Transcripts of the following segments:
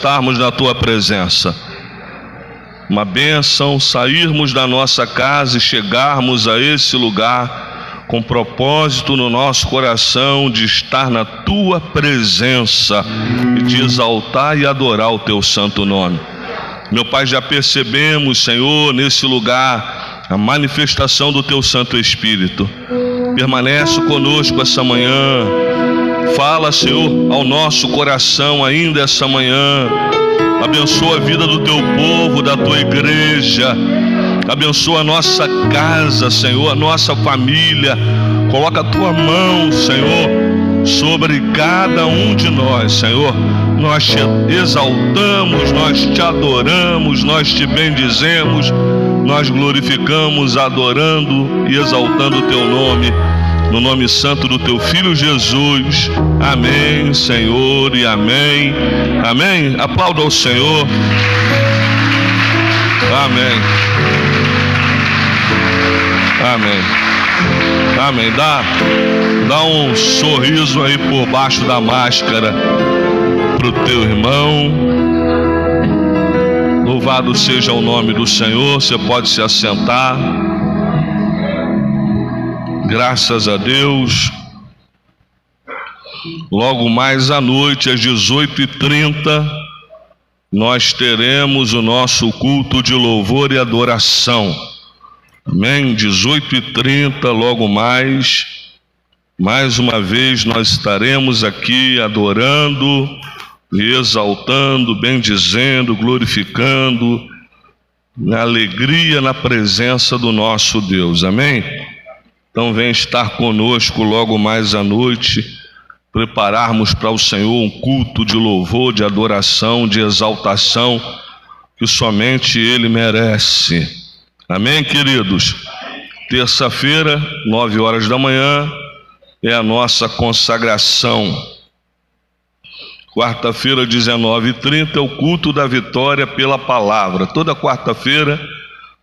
estarmos na tua presença. Uma bênção sairmos da nossa casa e chegarmos a esse lugar com propósito no nosso coração de estar na tua presença e de exaltar e adorar o teu santo nome. Meu Pai, já percebemos, Senhor, nesse lugar a manifestação do teu Santo Espírito. Permanece conosco essa manhã. Fala, Senhor, ao nosso coração ainda essa manhã Abençoa a vida do teu povo, da tua igreja. Abençoa a nossa casa, Senhor, a nossa família. Coloca a tua mão, Senhor, sobre cada um de nós, Senhor. Nós te exaltamos, nós te adoramos, nós te bendizemos, nós glorificamos, adorando e exaltando o teu nome no nome santo do teu filho Jesus. Amém, Senhor, e amém. Amém. Aplauda ao Senhor. Amém. Amém. Amém. Dá, dá um sorriso aí por baixo da máscara pro teu irmão. Louvado seja o nome do Senhor. Você pode se assentar. Graças a Deus. Logo mais à noite, às 18h30, nós teremos o nosso culto de louvor e adoração. Amém? 18h30, logo mais. Mais uma vez nós estaremos aqui adorando exaltando, bendizendo, glorificando, na alegria na presença do nosso Deus. Amém? Então, vem estar conosco logo mais à noite, prepararmos para o Senhor um culto de louvor, de adoração, de exaltação, que somente Ele merece. Amém, queridos? Terça-feira, nove horas da manhã, é a nossa consagração. Quarta-feira, 19h30, é o culto da vitória pela palavra. Toda quarta-feira,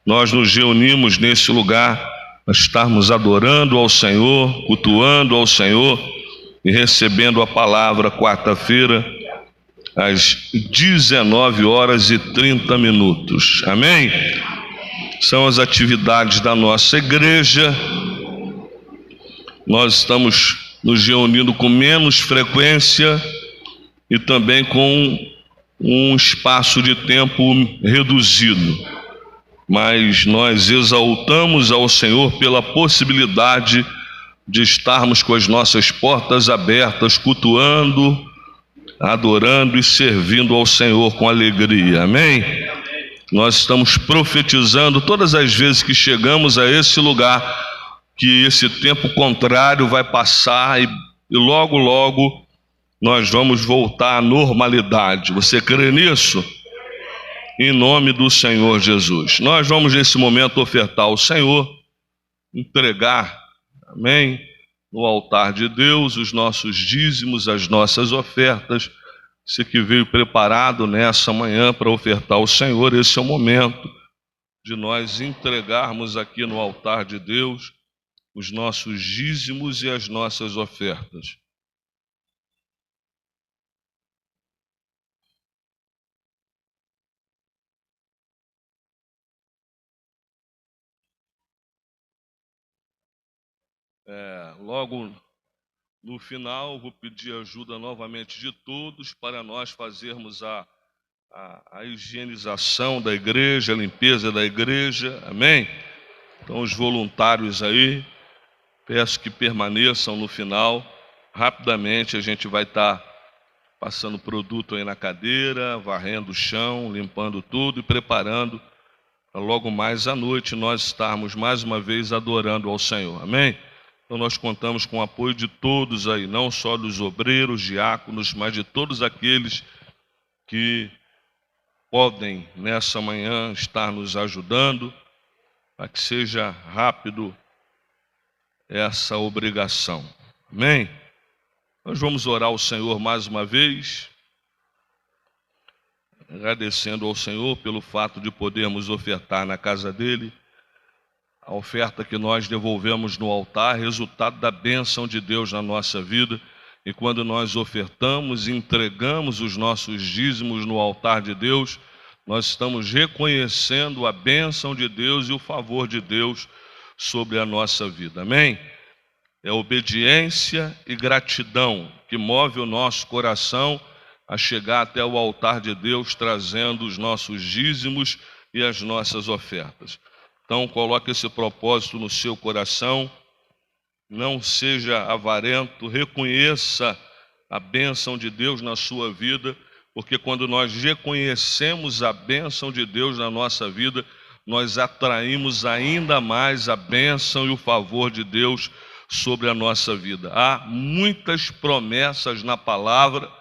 nós nos reunimos nesse lugar estarmos adorando ao Senhor, cultuando ao Senhor e recebendo a palavra quarta-feira às 19 horas e 30 minutos. Amém? São as atividades da nossa igreja. Nós estamos nos reunindo com menos frequência e também com um espaço de tempo reduzido mas nós exaltamos ao Senhor pela possibilidade de estarmos com as nossas portas abertas, cultuando, adorando e servindo ao Senhor com alegria. Amém? Nós estamos profetizando todas as vezes que chegamos a esse lugar que esse tempo contrário vai passar e, e logo, logo nós vamos voltar à normalidade. Você crê nisso? Em nome do Senhor Jesus. Nós vamos nesse momento ofertar ao Senhor, entregar, amém, no altar de Deus os nossos dízimos, as nossas ofertas. Você que veio preparado nessa manhã para ofertar ao Senhor, esse é o momento de nós entregarmos aqui no altar de Deus os nossos dízimos e as nossas ofertas. É, logo no final, vou pedir ajuda novamente de todos para nós fazermos a, a, a higienização da igreja, a limpeza da igreja, amém? Então, os voluntários aí, peço que permaneçam no final. Rapidamente a gente vai estar tá passando produto aí na cadeira, varrendo o chão, limpando tudo e preparando para logo mais à noite nós estarmos mais uma vez adorando ao Senhor. Amém? Então nós contamos com o apoio de todos aí, não só dos obreiros, diáconos, mas de todos aqueles que podem nessa manhã estar nos ajudando para que seja rápido essa obrigação. Amém? Nós vamos orar ao Senhor mais uma vez, agradecendo ao Senhor pelo fato de podermos ofertar na casa dele a oferta que nós devolvemos no altar, resultado da bênção de Deus na nossa vida, E quando nós ofertamos, entregamos os nossos dízimos no altar de Deus, nós estamos reconhecendo a bênção de Deus e o favor de Deus sobre a nossa vida. Amém? É obediência e gratidão que move o nosso coração a chegar até o altar de Deus trazendo os nossos dízimos e as nossas ofertas. Então, coloque esse propósito no seu coração não seja avarento, reconheça a bênção de Deus na sua vida, porque quando nós reconhecemos a bênção de Deus na nossa vida, nós atraímos ainda mais a bênção e o favor de Deus sobre a nossa vida. Há muitas promessas na palavra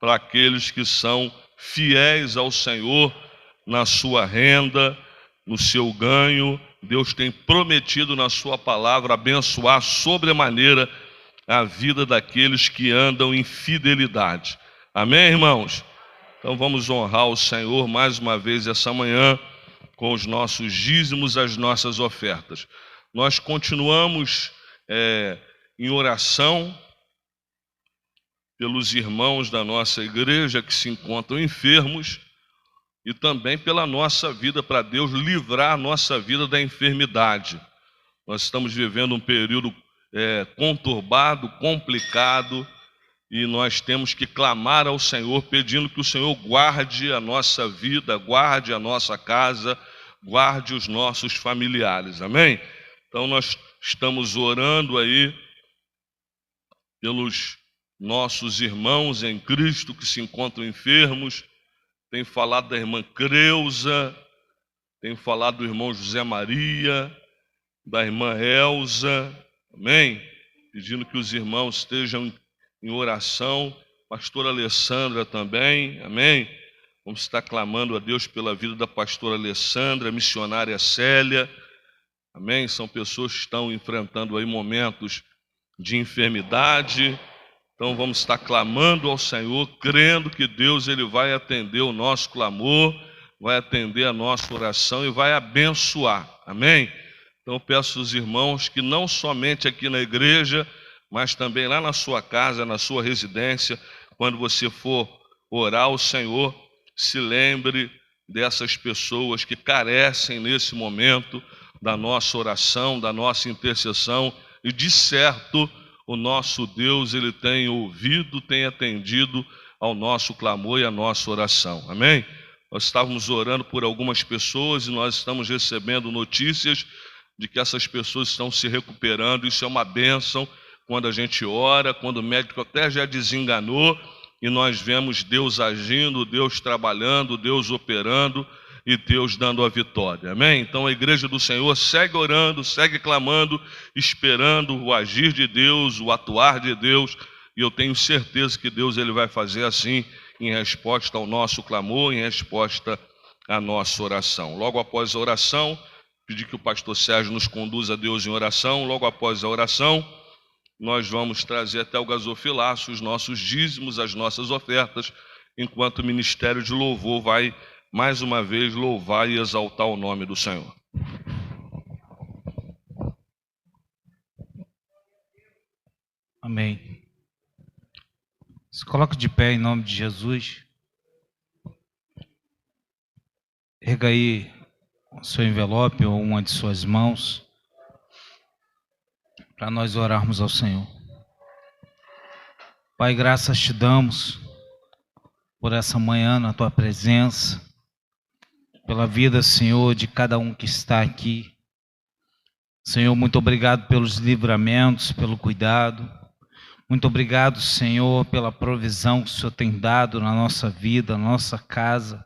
para aqueles que são fiéis ao Senhor na sua renda, no seu ganho, Deus tem prometido na Sua palavra abençoar sobremaneira a vida daqueles que andam em fidelidade. Amém, irmãos? Então vamos honrar o Senhor mais uma vez essa manhã com os nossos dízimos, as nossas ofertas. Nós continuamos é, em oração pelos irmãos da nossa igreja que se encontram enfermos e também pela nossa vida, para Deus livrar a nossa vida da enfermidade. Nós estamos vivendo um período é, conturbado, complicado, e nós temos que clamar ao Senhor, pedindo que o Senhor guarde a nossa vida, guarde a nossa casa, guarde os nossos familiares, amém? Então nós estamos orando aí pelos nossos irmãos em Cristo que se encontram enfermos, tem falado da irmã Creuza, tem falado do irmão José Maria, da irmã Elza, amém? Pedindo que os irmãos estejam em oração, pastora Alessandra também, amém? Vamos estar clamando a Deus pela vida da pastora Alessandra, missionária Célia, amém? São pessoas que estão enfrentando aí momentos de enfermidade, então vamos estar clamando ao Senhor, crendo que Deus ele vai atender o nosso clamor, vai atender a nossa oração e vai abençoar. Amém? Então peço aos irmãos que não somente aqui na igreja, mas também lá na sua casa, na sua residência, quando você for orar ao Senhor, se lembre dessas pessoas que carecem nesse momento da nossa oração, da nossa intercessão e de certo o nosso Deus, ele tem ouvido, tem atendido ao nosso clamor e à nossa oração. Amém? Nós estávamos orando por algumas pessoas e nós estamos recebendo notícias de que essas pessoas estão se recuperando. Isso é uma bênção quando a gente ora, quando o médico até já desenganou e nós vemos Deus agindo, Deus trabalhando, Deus operando e Deus dando a vitória. Amém? Então a igreja do Senhor segue orando, segue clamando, esperando o agir de Deus, o atuar de Deus, e eu tenho certeza que Deus ele vai fazer assim em resposta ao nosso clamor, em resposta à nossa oração. Logo após a oração, pedir que o pastor Sérgio nos conduza a Deus em oração. Logo após a oração, nós vamos trazer até o gasofilaço os nossos dízimos, as nossas ofertas, enquanto o ministério de louvor vai mais uma vez louvar e exaltar o nome do Senhor. Amém. Se coloque de pé em nome de Jesus. Erga aí o seu envelope ou uma de suas mãos para nós orarmos ao Senhor. Pai, graças te damos por essa manhã na tua presença pela vida, Senhor, de cada um que está aqui. Senhor, muito obrigado pelos livramentos, pelo cuidado. Muito obrigado, Senhor, pela provisão que o Senhor tem dado na nossa vida, na nossa casa.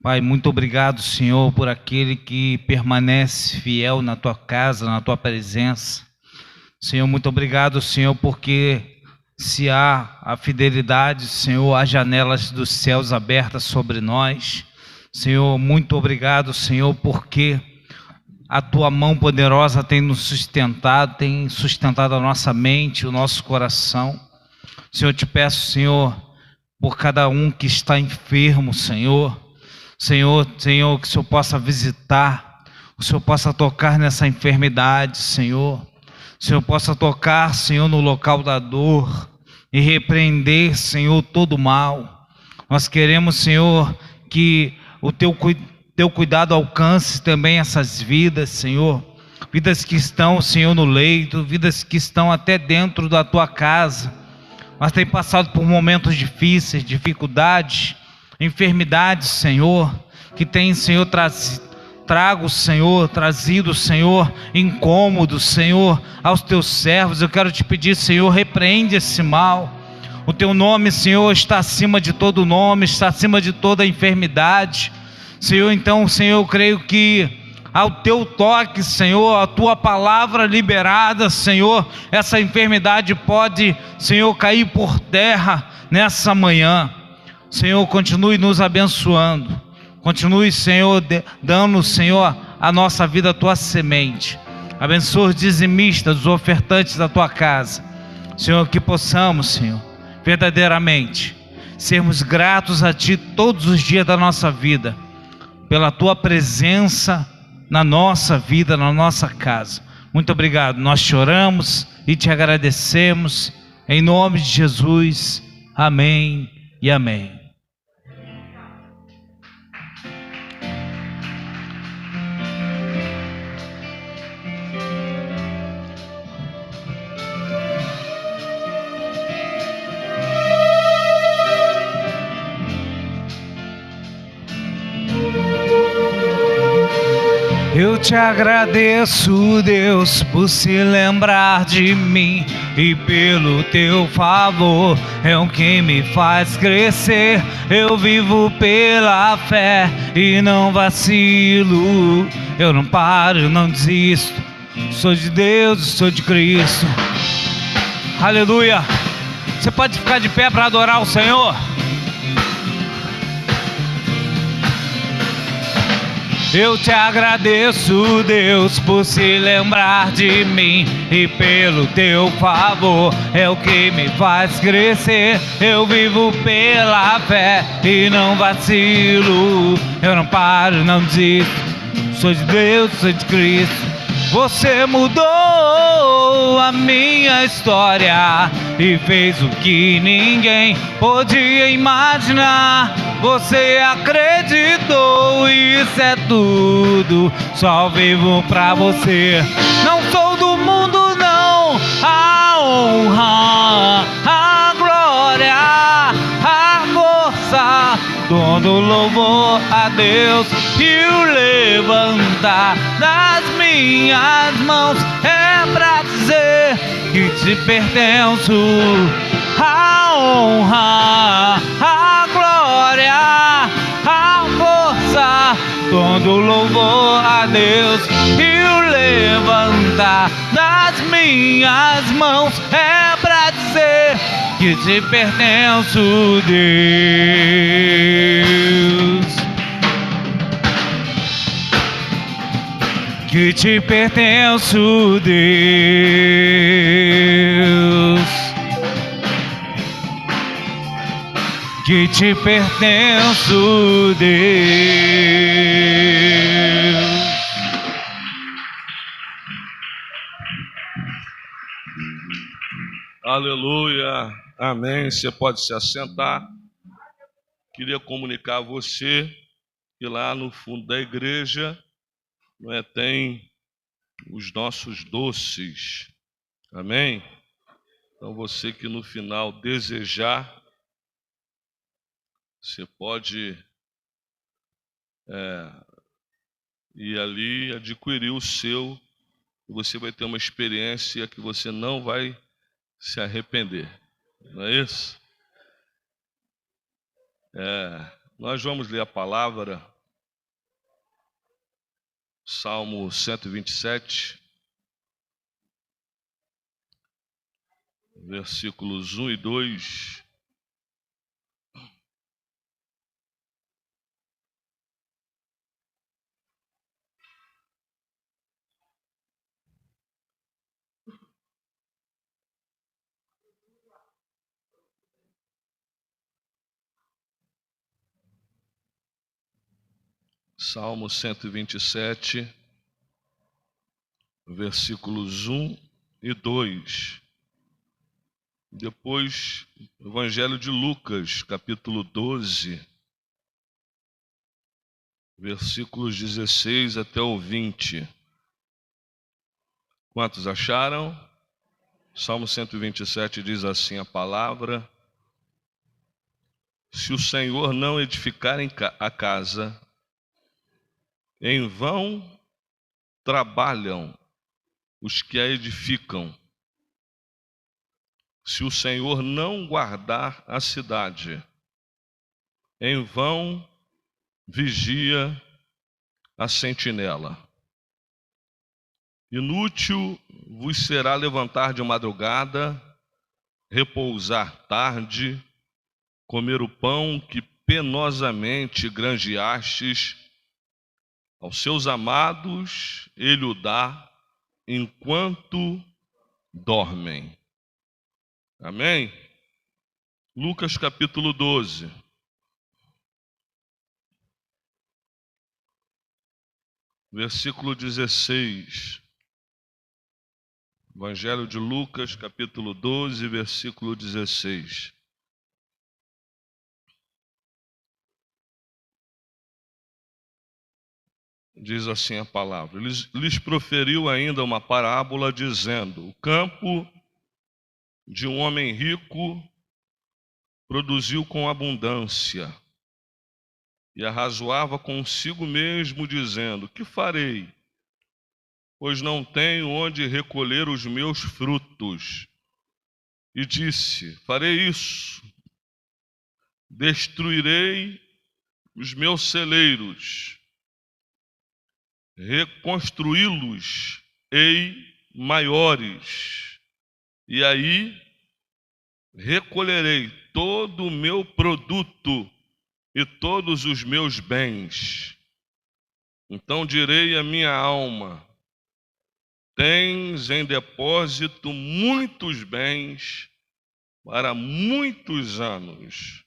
Pai, muito obrigado, Senhor, por aquele que permanece fiel na tua casa, na tua presença. Senhor, muito obrigado, Senhor, porque se há a fidelidade, Senhor, há janelas dos céus abertas sobre nós. Senhor, muito obrigado, Senhor, porque a tua mão poderosa tem nos sustentado, tem sustentado a nossa mente, o nosso coração. Senhor, te peço, Senhor, por cada um que está enfermo, Senhor. Senhor, Senhor, que o Senhor possa visitar, o Senhor possa tocar nessa enfermidade, Senhor. Senhor possa tocar, Senhor, no local da dor, e repreender, Senhor, todo mal. Nós queremos, Senhor, que o teu, teu cuidado alcance também essas vidas, Senhor. Vidas que estão, Senhor, no leito, vidas que estão até dentro da tua casa, mas têm passado por momentos difíceis, dificuldades, enfermidades, Senhor, que tem, Senhor, trazido trago, Senhor, trazido, Senhor, incômodo, Senhor, aos teus servos. Eu quero te pedir, Senhor, repreende esse mal. O teu nome, Senhor, está acima de todo nome, está acima de toda enfermidade. Senhor, então, Senhor, eu creio que ao teu toque, Senhor, a tua palavra liberada, Senhor, essa enfermidade pode, Senhor, cair por terra nessa manhã. Senhor, continue nos abençoando. Continue, Senhor, dando, Senhor, a nossa vida, a tua semente. Abençoa os dizimistas, os ofertantes da tua casa. Senhor, que possamos, Senhor, verdadeiramente sermos gratos a Ti todos os dias da nossa vida, pela Tua presença na nossa vida, na nossa casa. Muito obrigado. Nós choramos e te agradecemos. Em nome de Jesus. Amém e amém. Eu te agradeço, Deus, por se lembrar de mim e pelo teu favor. É o que me faz crescer. Eu vivo pela fé e não vacilo. Eu não paro, não desisto. Sou de Deus, sou de Cristo. Aleluia. Você pode ficar de pé para adorar o Senhor? Eu te agradeço, Deus, por se lembrar de mim e pelo teu favor é o que me faz crescer. Eu vivo pela fé e não vacilo. Eu não paro, não desisto. Sou de Deus, sou de Cristo. Você mudou a minha história e fez o que ninguém podia imaginar. Você acreditou, isso é tudo. Só vivo pra você. Não sou do mundo, não. A honra, a glória, a força. Todo louvor a Deus e o levantar das minhas mãos é pra dizer que te pertenço. A honra, a glória, a força, todo louvor a Deus e o levantar das minhas mãos é pra dizer que te pertenço, Deus. Que te pertenço, Deus. que te pertenço, Deus. Aleluia, amém. Você pode se assentar. Queria comunicar a você que lá no fundo da igreja não é, tem os nossos doces, amém? Então você que no final desejar você pode é, ir ali adquirir o seu, e você vai ter uma experiência que você não vai se arrepender. Não é isso? É, nós vamos ler a palavra, Salmo 127, versículos 1 e 2. Salmo 127, versículos 1 e 2. Depois, Evangelho de Lucas, capítulo 12, versículos 16 até o 20. Quantos acharam? Salmo 127 diz assim a palavra: Se o Senhor não edificar a casa, em vão trabalham os que a edificam. Se o Senhor não guardar a cidade, em vão vigia a sentinela. Inútil vos será levantar de madrugada, repousar tarde, comer o pão que penosamente granjeastes, aos seus amados ele o dá enquanto dormem. Amém? Lucas capítulo 12. Versículo 16. Evangelho de Lucas, capítulo 12, versículo 16. Diz assim a palavra: lhes, lhes proferiu ainda uma parábola, dizendo: O campo de um homem rico produziu com abundância, e arrazoava consigo mesmo, dizendo: Que farei? pois não tenho onde recolher os meus frutos. E disse: Farei isso, destruirei os meus celeiros, reconstruí-los ei maiores, e aí recolherei todo o meu produto e todos os meus bens. Então direi à minha alma: Tens em depósito muitos bens para muitos anos.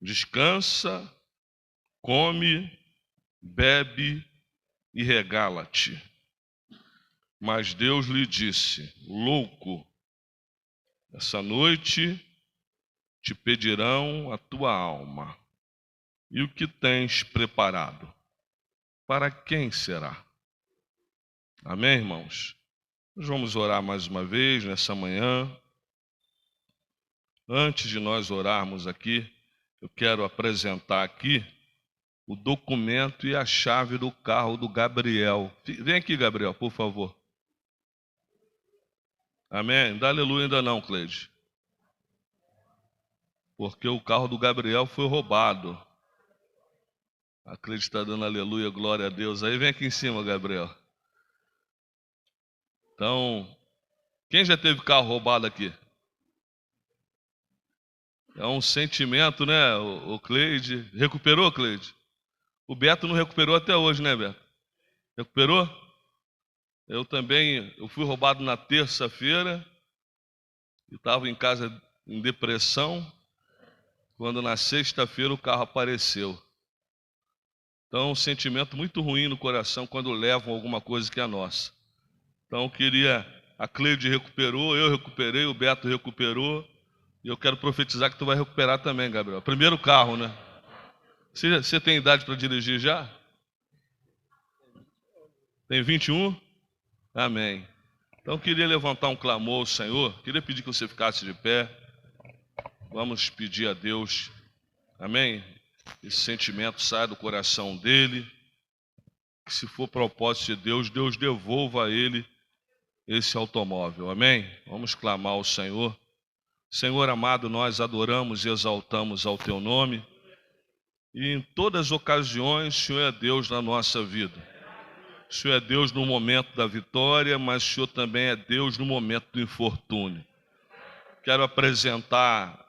Descansa, come, bebe e regala-te. Mas Deus lhe disse: Louco, essa noite te pedirão a tua alma. E o que tens preparado? Para quem será? Amém, irmãos? Nós vamos orar mais uma vez nessa manhã. Antes de nós orarmos aqui, eu quero apresentar aqui o documento e a chave do carro do Gabriel. Vem aqui, Gabriel, por favor. Amém? Dá aleluia ainda não, Cleide. Porque o carro do Gabriel foi roubado. A Cleide está dando aleluia, glória a Deus. Aí vem aqui em cima, Gabriel. Então, quem já teve carro roubado aqui? É um sentimento, né, o, Cleide? Recuperou, Cleide? O Beto não recuperou até hoje, né, Beto? Recuperou? Eu também, eu fui roubado na terça-feira e estava em casa em depressão, quando na sexta-feira o carro apareceu. Então, um sentimento muito ruim no coração quando levam alguma coisa que é nossa. Então, queria. A Cleide recuperou, eu recuperei, o Beto recuperou. E eu quero profetizar que tu vai recuperar também, Gabriel. Primeiro carro, né? Você, você tem idade para dirigir já? Tem 21? Amém. Então, queria levantar um clamor ao Senhor. Queria pedir que você ficasse de pé. Vamos pedir a Deus. Amém? Esse sentimento saia do coração dele. Que se for propósito de Deus, Deus devolva a ele esse automóvel. Amém? Vamos clamar ao Senhor. Senhor amado, nós adoramos e exaltamos ao teu nome. E em todas as ocasiões, o Senhor é Deus na nossa vida. O Senhor é Deus no momento da vitória, mas o Senhor também é Deus no momento do infortúnio. Quero apresentar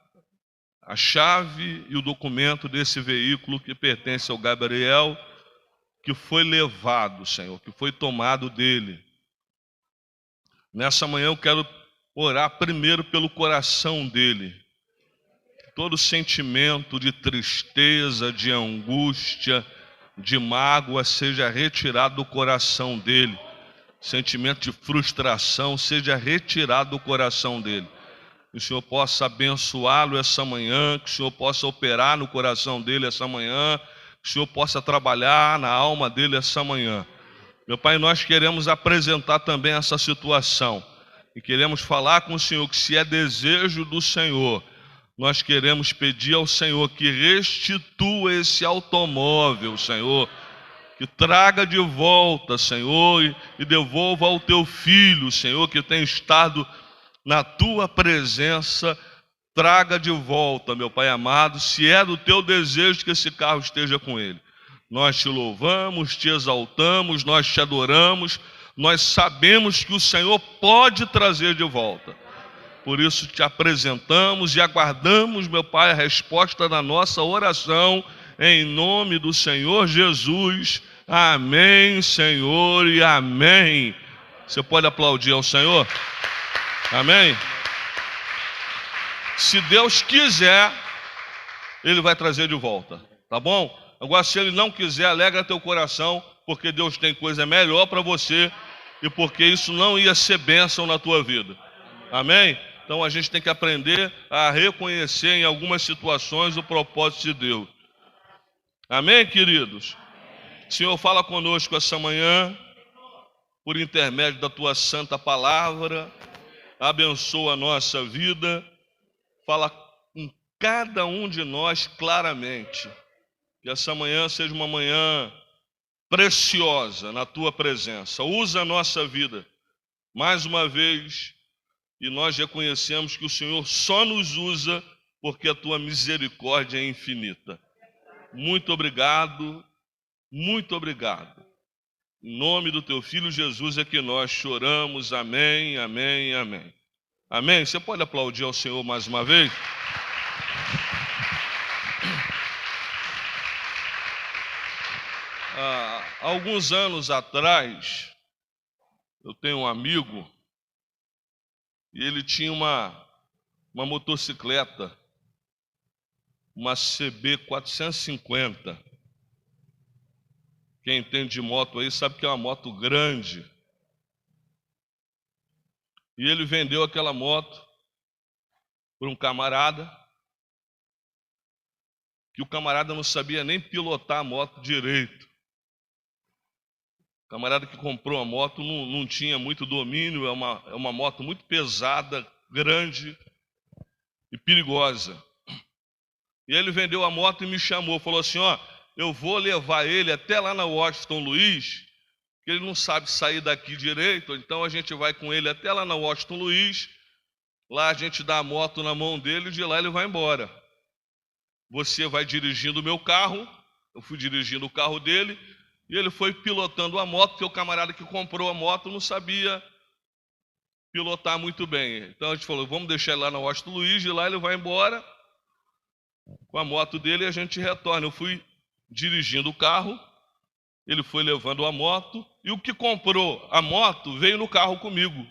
a chave e o documento desse veículo que pertence ao Gabriel, que foi levado, Senhor, que foi tomado dele. Nessa manhã eu quero orar primeiro pelo coração dele. Todo sentimento de tristeza, de angústia, de mágoa seja retirado do coração dele. Sentimento de frustração seja retirado do coração dele. que o Senhor possa abençoá-lo essa manhã, que o Senhor possa operar no coração dele essa manhã, que o Senhor possa trabalhar na alma dele essa manhã. Meu Pai, nós queremos apresentar também essa situação e queremos falar com o Senhor que, se é desejo do Senhor, nós queremos pedir ao Senhor que restitua esse automóvel, Senhor, que traga de volta, Senhor, e, devolva ao teu filho, Senhor, que tem estado na tua presença, traga de volta, meu Pai amado, se é do teu desejo que esse carro esteja com ele. Nós te louvamos, te exaltamos, nós te adoramos, nós sabemos que o Senhor pode trazer de volta. Por isso te apresentamos e aguardamos, meu Pai, a resposta da nossa oração, em nome do Senhor Jesus. Amém, Senhor, e amém. Você pode aplaudir ao Senhor? Amém? Se Deus quiser, Ele vai trazer de volta, tá bom? Agora, se Ele não quiser, alegra teu coração, porque Deus tem coisa melhor para você e porque isso não ia ser bênção na tua vida. Amém? Então a gente tem que aprender a reconhecer em algumas situações o propósito de Deus. Amém, queridos? Senhor, fala conosco essa manhã, por intermédio da tua santa palavra abençoa a nossa vida, fala com cada um de nós claramente. Que essa manhã seja uma manhã preciosa na tua presença. Usa a nossa vida mais uma vez e nós reconhecemos que o Senhor só nos usa porque a tua misericórdia é infinita. Muito obrigado, muito obrigado. Em nome do teu filho Jesus é que nós choramos. Amém, amém, amém. Amém. Você pode aplaudir ao Senhor mais uma vez? Ah, alguns anos atrás, eu tenho um amigo e ele tinha uma, uma motocicleta, uma CB 450. Quem entende de moto aí sabe que é uma moto grande. E ele vendeu aquela moto por um camarada, que o camarada não sabia nem pilotar a moto direito. Camarada que comprou a moto não, não tinha muito domínio, é uma, é uma moto muito pesada, grande e perigosa. E ele vendeu a moto e me chamou, falou assim: Ó, eu vou levar ele até lá na Washington Luiz, que ele não sabe sair daqui direito, então a gente vai com ele até lá na Washington Luiz, lá a gente dá a moto na mão dele e de lá ele vai embora. Você vai dirigindo o meu carro, eu fui dirigindo o carro dele, e ele foi pilotando a moto, porque o camarada que comprou a moto não sabia pilotar muito bem. Então a gente falou, vamos deixar ele lá na Washington Luiz, de lá ele vai embora com a moto dele e a gente retorna. Eu fui dirigindo o carro, ele foi levando a moto, e o que comprou a moto veio no carro comigo.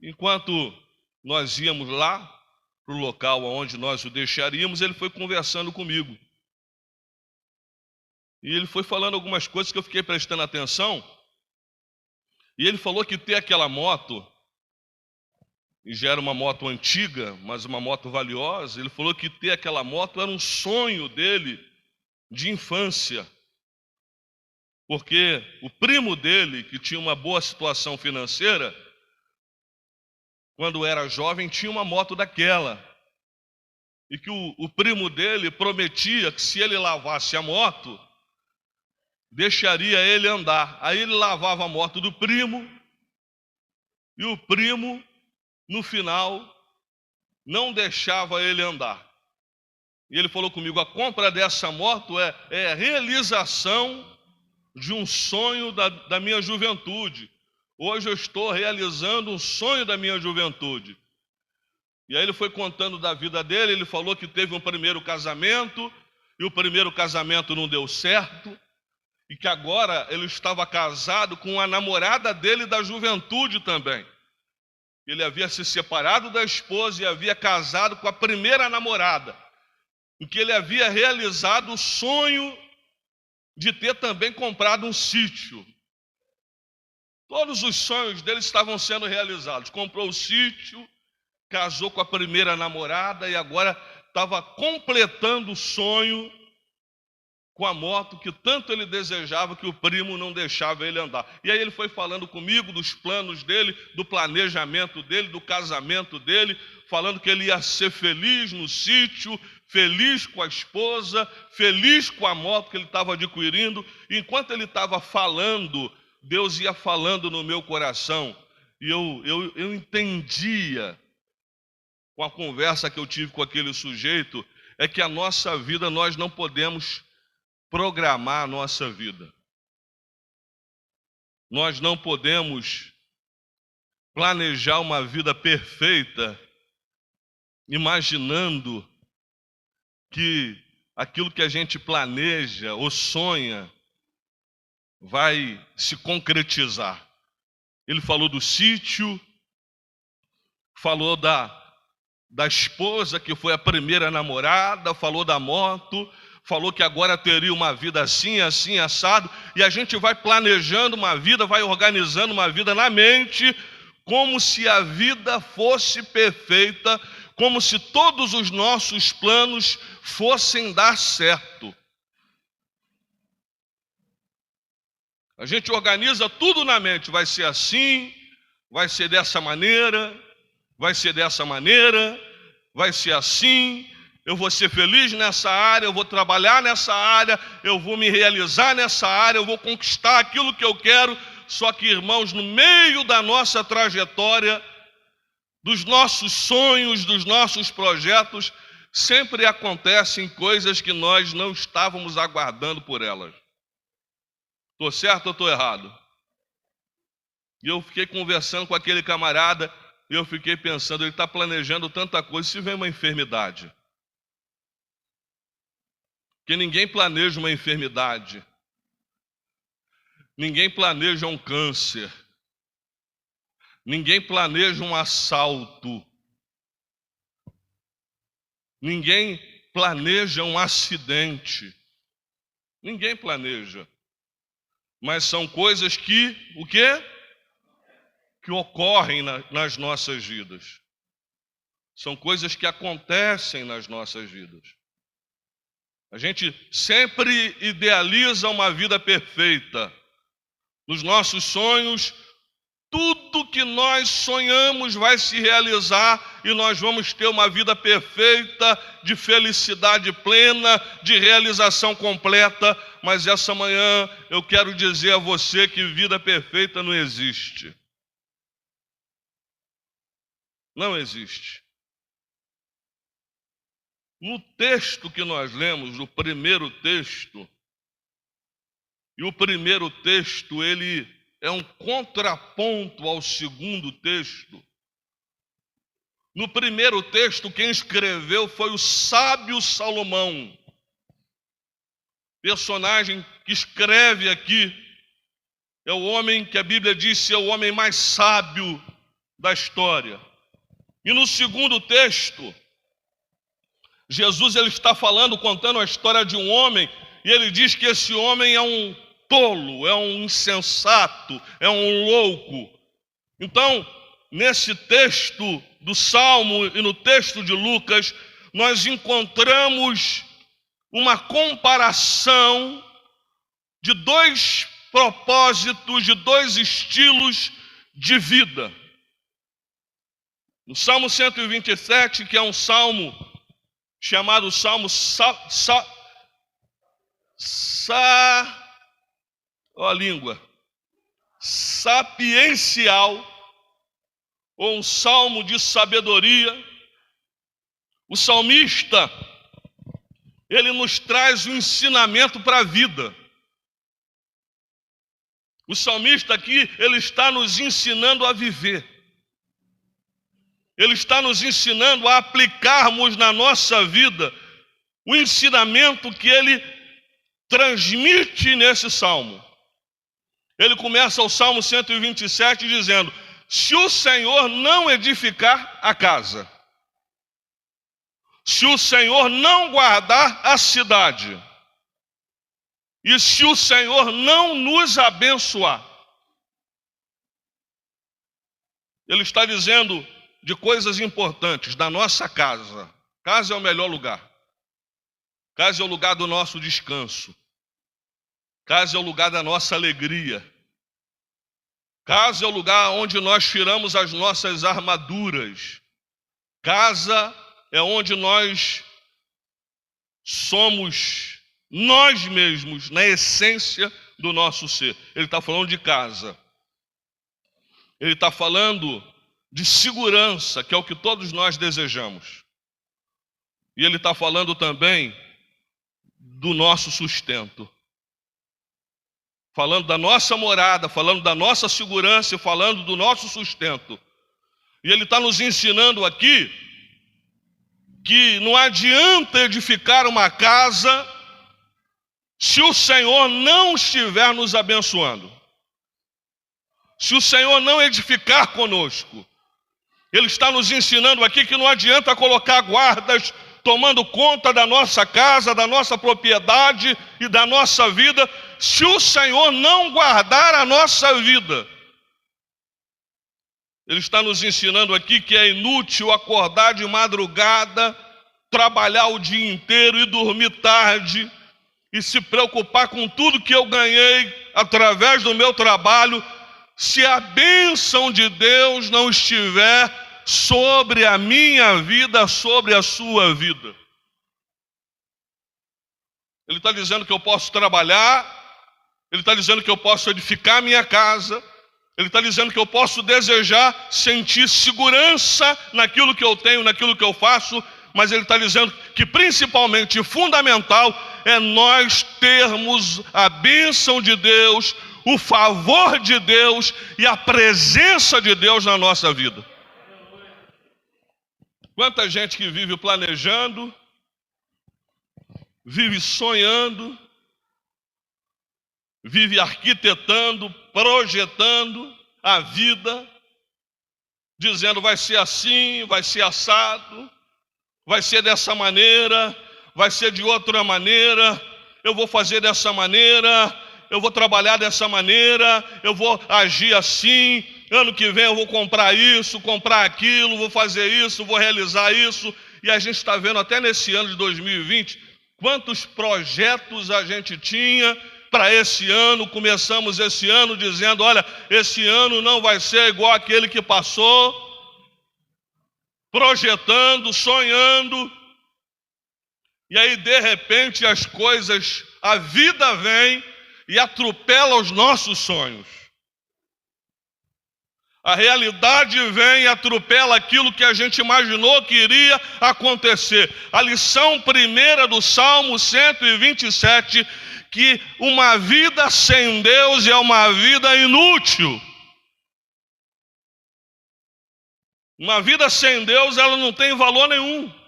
Enquanto nós íamos lá para o local onde nós o deixaríamos, ele foi conversando comigo. E ele foi falando algumas coisas que eu fiquei prestando atenção. E ele falou que ter aquela moto, e já era uma moto antiga, mas uma moto valiosa, ele falou que ter aquela moto era um sonho dele de infância. Porque o primo dele, que tinha uma boa situação financeira, quando era jovem, tinha uma moto daquela. E que o, o primo dele prometia que se ele lavasse a moto, deixaria ele andar. Aí ele lavava a moto do primo, e o primo, no final, não deixava ele andar. E ele falou comigo: a compra dessa moto é, é realização de um sonho da, da minha juventude. Hoje eu estou realizando um sonho da minha juventude. E aí ele foi contando da vida dele, ele falou que teve um primeiro casamento, e o primeiro casamento não deu certo, e que agora ele estava casado com a namorada dele da juventude também. Ele havia se separado da esposa e havia casado com a primeira namorada em que ele havia realizado o sonho de ter também comprado um sítio. Todos os sonhos dele estavam sendo realizados. Comprou o sítio, casou com a primeira namorada e agora estava completando o sonho com a moto que tanto ele desejava que o primo não deixava ele andar. E aí ele foi falando comigo dos planos dele, do planejamento dele, do casamento dele, falando que ele ia ser feliz no sítio, feliz com a esposa, feliz com a moto que ele estava adquirindo. Enquanto ele estava falando, Deus ia falando no meu coração. E eu, eu, eu entendia, com a conversa que eu tive com aquele sujeito, é que a nossa vida nós não podemos programar a nossa vida. Nós não podemos planejar uma vida perfeita imaginando que aquilo que a gente planeja ou sonha vai se concretizar. Ele falou do sítio, falou da, da esposa que foi a primeira namorada, falou da moto, falou que agora teria uma vida assim, assim, assado, e a gente vai planejando uma vida, vai organizando uma vida na mente, como se a vida fosse perfeita, como se todos os nossos planos fossem dar certo. A gente organiza tudo na mente, vai ser assim, vai ser dessa maneira, vai ser dessa maneira, vai ser assim, eu vou ser feliz nessa área, eu vou trabalhar nessa área, eu vou me realizar nessa área, eu vou conquistar aquilo que eu quero. Só que, irmãos, no meio da nossa trajetória, dos nossos sonhos, dos nossos projetos, sempre acontecem coisas que nós não estávamos aguardando por elas. Estou certo ou estou errado? E eu fiquei conversando com aquele camarada e eu fiquei pensando, ele está planejando tanta coisa, se vem uma enfermidade. Ninguém planeja uma enfermidade. Ninguém planeja um câncer. Ninguém planeja um assalto. Ninguém planeja um acidente. Ninguém planeja. Mas são coisas que, o quê? Que ocorrem na, nas nossas vidas. São coisas que acontecem nas nossas vidas. A gente sempre idealiza uma vida perfeita. Nos nossos sonhos, tudo que nós sonhamos vai se realizar e nós vamos ter uma vida perfeita, de felicidade plena, de realização completa. Mas essa manhã eu quero dizer a você que vida perfeita não existe. Não existe. No texto que nós lemos, o primeiro texto, e o primeiro texto ele é um contraponto ao segundo texto. No primeiro texto, quem escreveu foi o sábio Salomão, personagem que escreve aqui, é o homem que a Bíblia diz é o homem mais sábio da história. E no segundo texto, Jesus ele está falando, contando a história de um homem, e ele diz que esse homem é um tolo, é um insensato, é um louco. Então, nesse texto do Salmo e no texto de Lucas, nós encontramos uma comparação de dois propósitos, de dois estilos de vida. No Salmo 127, que é um salmo chamado Salmo sa, sa, sa, ó a língua, sapiencial, ou um salmo de sabedoria. O salmista, ele nos traz um ensinamento para a vida. O salmista aqui, ele está nos ensinando a viver. Ele está nos ensinando a aplicarmos na nossa vida o ensinamento que ele transmite nesse salmo. Ele começa o Salmo 127 dizendo: Se o Senhor não edificar a casa, se o Senhor não guardar a cidade, e se o Senhor não nos abençoar, ele está dizendo de coisas importantes da nossa casa. Casa é o melhor lugar. Casa é o lugar do nosso descanso. Casa é o lugar da nossa alegria. Casa é o lugar onde nós tiramos as nossas armaduras. Casa é onde nós somos nós mesmos, na essência do nosso ser. Ele está falando de casa. Ele está falando de segurança, que é o que todos nós desejamos. E ele está falando também do nosso sustento. Falando da nossa morada, falando da nossa segurança falando do nosso sustento. E ele está nos ensinando aqui que não adianta edificar uma casa se o Senhor não estiver nos abençoando. Se o Senhor não edificar conosco. Ele está nos ensinando aqui que não adianta colocar guardas tomando conta da nossa casa, da nossa propriedade e da nossa vida, se o Senhor não guardar a nossa vida. Ele está nos ensinando aqui que é inútil acordar de madrugada, trabalhar o dia inteiro e dormir tarde e se preocupar com tudo que eu ganhei através do meu trabalho, se a bênção de Deus não estiver sobre a minha vida, sobre a sua vida. Ele está dizendo que eu posso trabalhar, ele está dizendo que eu posso edificar minha casa, ele está dizendo que eu posso desejar sentir segurança naquilo que eu tenho, naquilo que eu faço, mas ele está dizendo que principalmente fundamental é nós termos a bênção de Deus, o favor de Deus e a presença de Deus na nossa vida. Quanta gente que vive planejando, vive sonhando, vive arquitetando, projetando a vida, dizendo vai ser assim, vai ser assado, vai ser dessa maneira, vai ser de outra maneira, eu vou fazer dessa maneira, eu vou trabalhar dessa maneira, eu vou agir assim, ano que vem eu vou comprar isso, comprar aquilo, vou fazer isso, vou realizar isso. E a gente está vendo até nesse ano de 2020 quantos projetos a gente tinha para esse ano. Começamos esse ano dizendo: olha, esse ano não vai ser igual aquele que passou, projetando, sonhando. E aí, de repente, as coisas, a vida vem e atropela os nossos sonhos. A realidade vem e atropela aquilo que a gente imaginou que iria acontecer. A lição primeira do Salmo 127, que uma vida sem Deus é uma vida inútil. Uma vida sem Deus, ela não tem valor nenhum.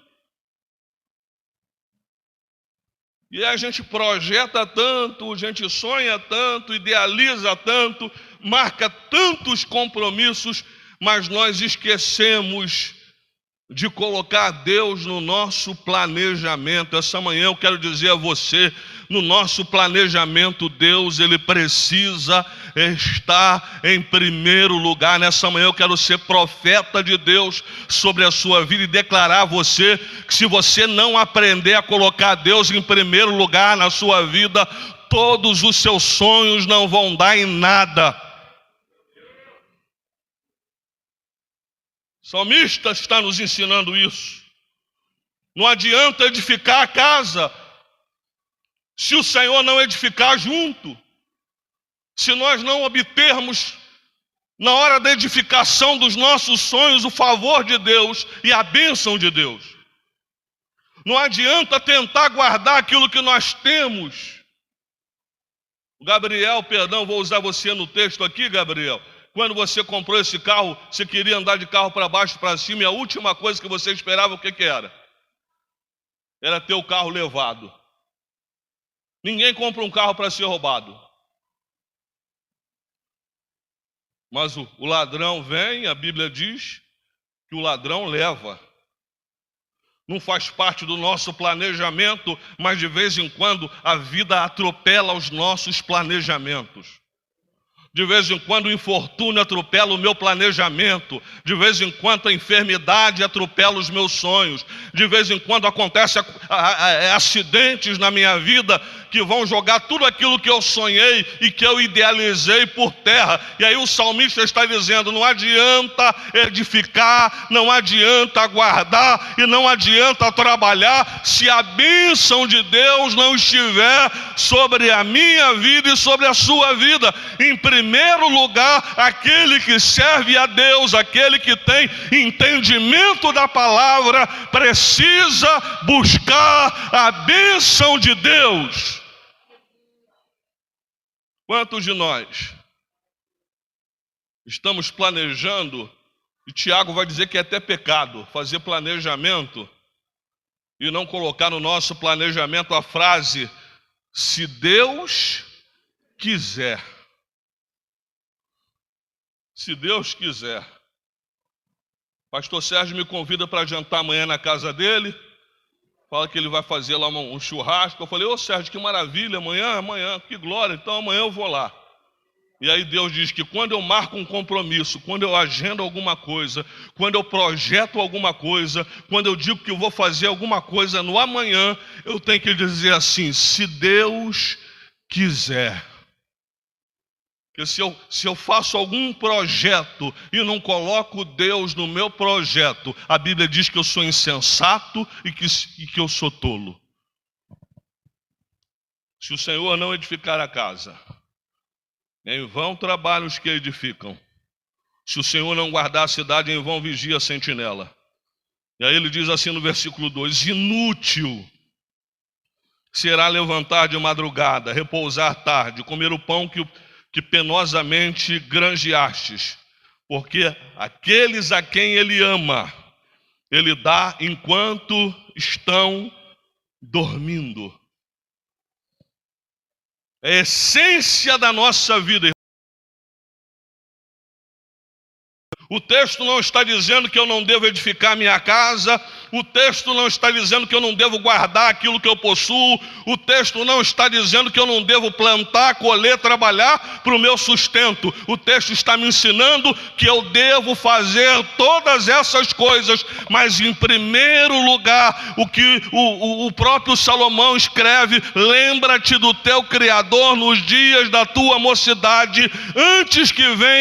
E a gente projeta tanto, a gente sonha tanto, idealiza tanto, marca tantos compromissos, mas nós esquecemos de colocar Deus no nosso planejamento. Essa manhã eu quero dizer a você, no nosso planejamento, Deus, ele precisa estar em primeiro lugar. Nessa manhã eu quero ser profeta de Deus sobre a sua vida e declarar a você que se você não aprender a colocar Deus em primeiro lugar na sua vida, todos os seus sonhos não vão dar em nada. Salmista está nos ensinando isso. Não adianta edificar a casa se o Senhor não edificar junto. Se nós não obtermos, na hora da edificação dos nossos sonhos, o favor de Deus e a bênção de Deus. Não adianta tentar guardar aquilo que nós temos. Gabriel, perdão, vou usar você no texto aqui, Gabriel. Quando você comprou esse carro, você queria andar de carro para baixo, para cima, e a última coisa que você esperava, o que, que era? Era ter o carro levado. Ninguém compra um carro para ser roubado. Mas o, o ladrão vem, a Bíblia diz que o ladrão leva. Não faz parte do nosso planejamento, mas de vez em quando a vida atropela os nossos planejamentos. De vez em quando o infortúnio atropela o meu planejamento. De vez em quando a enfermidade atropela os meus sonhos. De vez em quando acontecem acidentes na minha vida que vão jogar tudo aquilo que eu sonhei e que eu idealizei por terra. E aí o salmista está dizendo: não adianta edificar, não adianta guardar e não adianta trabalhar se a bênção de Deus não estiver sobre a minha vida e sobre a sua vida. Em primeiro lugar, aquele que serve a Deus, aquele que tem entendimento da palavra, precisa buscar a bênção de Deus. Quantos de nós estamos planejando, e Tiago vai dizer que é até pecado fazer planejamento e não colocar no nosso planejamento a frase: se Deus quiser. Se Deus quiser. Pastor Sérgio me convida para jantar amanhã na casa dele fala que ele vai fazer lá um churrasco. Eu falei, ô Sérgio, que maravilha, amanhã, amanhã, que glória, então amanhã eu vou lá. E aí Deus diz que quando eu marco um compromisso, quando eu agendo alguma coisa, quando eu projeto alguma coisa, quando eu digo que eu vou fazer alguma coisa no amanhã, eu tenho que dizer assim: se Deus quiser. Porque se eu, se eu faço algum projeto e não coloco Deus no meu projeto, a Bíblia diz que eu sou insensato e que, e que eu sou tolo. Se o Senhor não edificar a casa, em vão trabalham os que edificam. Se o Senhor não guardar a cidade, em vão vigia a sentinela. E aí ele diz assim no versículo 2: Inútil será levantar de madrugada, repousar tarde, comer o pão que o que penosamente granjeastes, porque aqueles a quem ele ama, ele dá enquanto estão dormindo. É a essência da nossa vida, O texto não está dizendo que eu não devo edificar minha casa, o texto não está dizendo que eu não devo guardar aquilo que eu possuo, o texto não está dizendo que eu não devo plantar, colher, trabalhar para o meu sustento. O texto está me ensinando que eu devo fazer todas essas coisas, mas em primeiro lugar, o que o, o, o próprio Salomão escreve: lembra-te do teu Criador nos dias da tua mocidade, antes que venha